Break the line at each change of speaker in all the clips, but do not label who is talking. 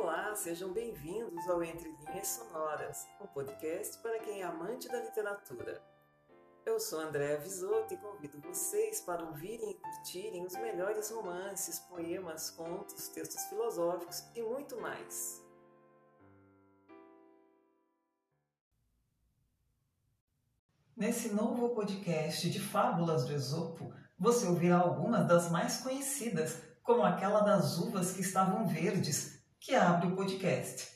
Olá, sejam bem-vindos ao Entre Linhas Sonoras, um podcast para quem é amante da literatura. Eu sou Andréa Visoto e convido vocês para ouvirem e curtirem os melhores romances, poemas, contos, textos filosóficos e muito mais. Nesse novo podcast de Fábulas do Esopo, você ouvirá algumas das mais conhecidas, como aquela das uvas que estavam verdes, que abre o podcast.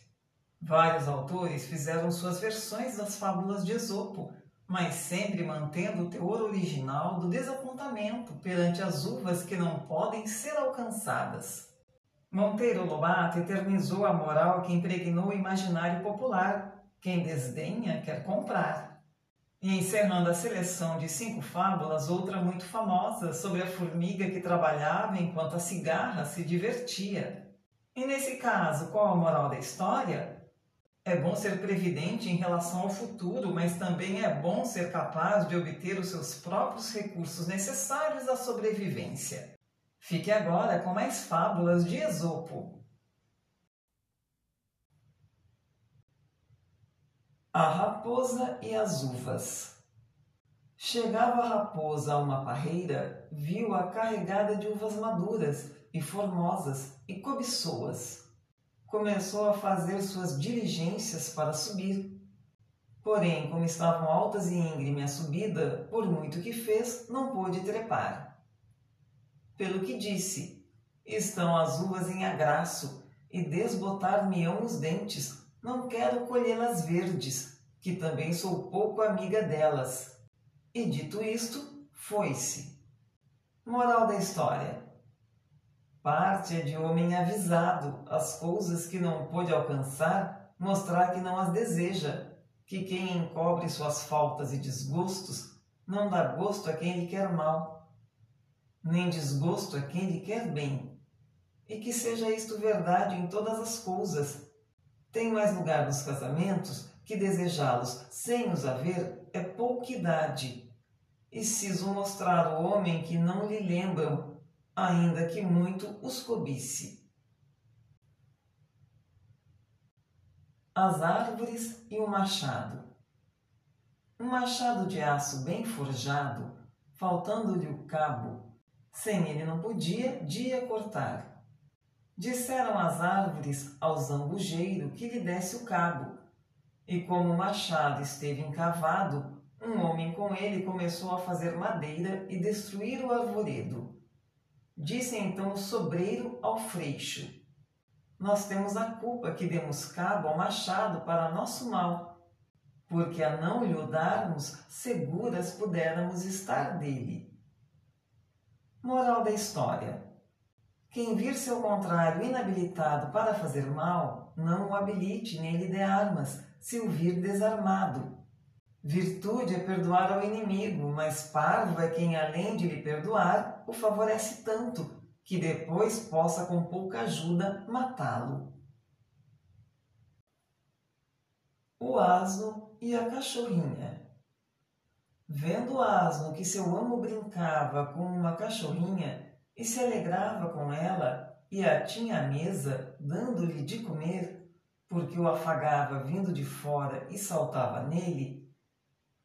Vários autores fizeram suas versões das fábulas de Esopo, mas sempre mantendo o teor original do desapontamento perante as uvas que não podem ser alcançadas. Monteiro Lobato eternizou a moral que impregnou o imaginário popular: quem desdenha quer comprar. E encerrando a seleção de cinco fábulas, outra muito famosa sobre a formiga que trabalhava enquanto a cigarra se divertia. E nesse caso, qual a moral da história? É bom ser previdente em relação ao futuro, mas também é bom ser capaz de obter os seus próprios recursos necessários à sobrevivência. Fique agora com mais fábulas de Esopo. A raposa e as uvas. Chegava a raposa a uma parreira, viu-a carregada de uvas maduras e formosas e cobiçou-as começou a fazer suas diligências para subir. Porém, como estavam altas e íngreme a subida, por muito que fez, não pôde trepar. Pelo que disse, estão as uvas em agraço, e desbotar-me-ão os dentes, não quero colhê-las verdes, que também sou pouco amiga delas. E dito isto, foi-se. Moral da história: Parte de homem avisado, as coisas que não pôde alcançar, mostrar que não as deseja, que quem encobre suas faltas e desgostos não dá gosto a quem lhe quer mal, nem desgosto a quem lhe quer bem. E que seja isto verdade em todas as coisas. Tem mais lugar nos casamentos que desejá-los sem os haver é pouquidade. E ciso mostrar o homem que não lhe lembram ainda que muito os cobice. As árvores e o machado. Um machado de aço bem forjado, faltando-lhe o cabo, sem ele não podia dia cortar. Disseram as árvores ao zambujeiro que lhe desse o cabo, e como o machado esteve encavado, um homem com ele começou a fazer madeira e destruir o arvoredo. Disse então o sobreiro ao freixo: Nós temos a culpa que demos cabo ao machado para nosso mal, porque a não lhe o darmos, seguras pudéramos estar dele. Moral da história: Quem vir seu contrário inabilitado para fazer mal, não o habilite nem lhe dê armas, se o vir desarmado Virtude é perdoar ao inimigo, mas parvo é quem, além de lhe perdoar, o favorece tanto que depois possa, com pouca ajuda, matá-lo. O asno e a cachorrinha. Vendo o asno que seu amo brincava com uma cachorrinha e se alegrava com ela e a tinha à mesa, dando-lhe de comer, porque o afagava vindo de fora e saltava nele,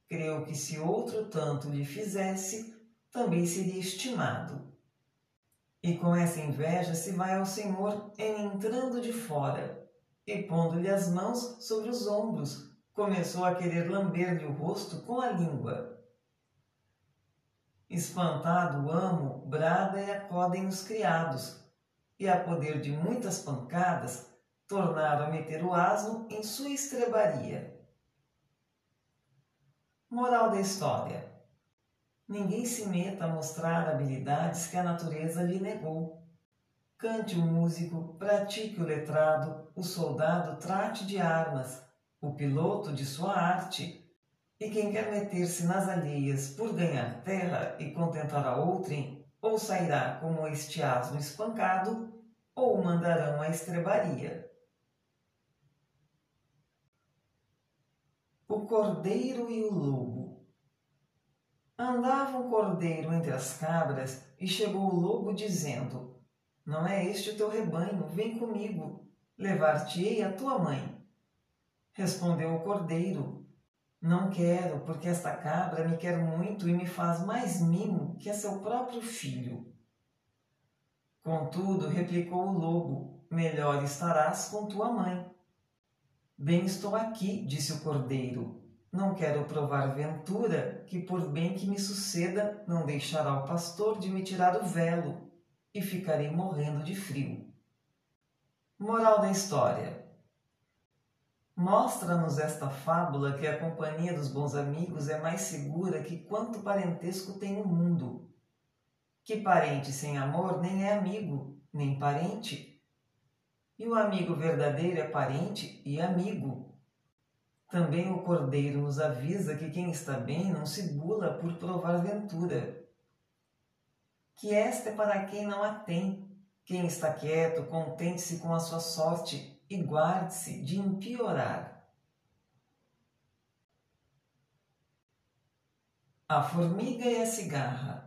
creu que se outro tanto lhe fizesse, também seria estimado. E com essa inveja se vai ao Senhor entrando de fora, e pondo-lhe as mãos sobre os ombros, começou a querer lamber-lhe o rosto com a língua. Espantado o amo, brada e acodem os criados, e a poder de muitas pancadas, tornaram a meter o asno em sua estrebaria. Moral da história: Ninguém se meta a mostrar habilidades que a natureza lhe negou. Cante o músico, pratique o letrado, o soldado trate de armas, o piloto de sua arte. E quem quer meter-se nas alheias por ganhar terra e contentar a outrem, ou sairá como este asno espancado, ou mandarão a estrebaria. O cordeiro e o lobo. Andava um cordeiro entre as cabras e chegou o lobo dizendo: Não é este o teu rebanho, vem comigo. levar-te-ei a tua mãe. Respondeu o cordeiro: Não quero, porque esta cabra me quer muito e me faz mais mimo que a seu próprio filho. Contudo, replicou o lobo: Melhor estarás com tua mãe. Bem estou aqui, disse o cordeiro. Não quero provar ventura, que por bem que me suceda, não deixará o pastor de me tirar o velo, e ficarei morrendo de frio. Moral da história: Mostra-nos esta fábula que a companhia dos bons amigos é mais segura que quanto parentesco tem o mundo. Que parente sem amor nem é amigo, nem parente. E o amigo verdadeiro é parente e amigo. Também o Cordeiro nos avisa que quem está bem não se bula por provar ventura. Que esta é para quem não a tem. Quem está quieto, contente-se com a sua sorte e guarde-se de impiorar. A formiga e a cigarra.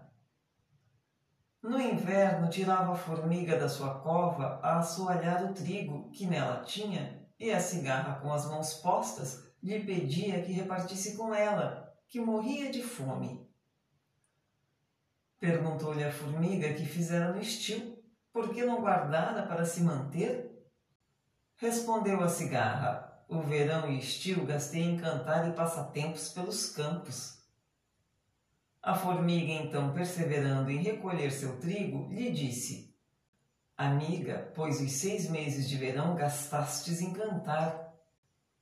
No inverno, tirava a formiga da sua cova a assoalhar o trigo que nela tinha, e a cigarra, com as mãos postas, lhe pedia que repartisse com ela, que morria de fome. Perguntou-lhe a formiga que fizera no estio, por que não guardara para se manter Respondeu a cigarra: O verão e estio gastei em cantar e passatempos pelos campos. A formiga, então, perseverando em recolher seu trigo, lhe disse: Amiga, pois os seis meses de verão gastastes em cantar.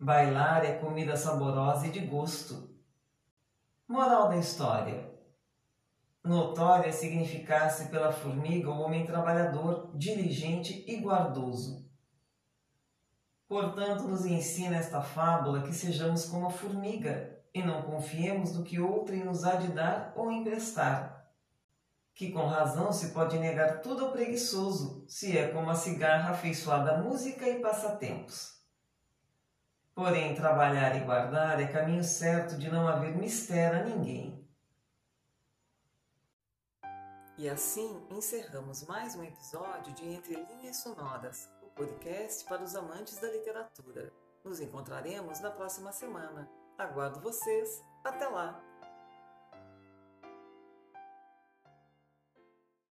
Bailar é comida saborosa e de gosto. Moral da história: Notória significasse pela formiga o homem trabalhador, diligente e guardoso Portanto, nos ensina esta fábula que sejamos como a formiga e não confiemos no que outrem nos há de dar ou emprestar. Que com razão se pode negar tudo ao preguiçoso, se é como a cigarra afeiçoada à música e passatempos. Porém, trabalhar e guardar é caminho certo de não haver mistério a ninguém. E assim encerramos mais um episódio de Entre Linhas Sonoras podcast para os amantes da literatura. Nos encontraremos na próxima semana. Aguardo vocês. Até lá!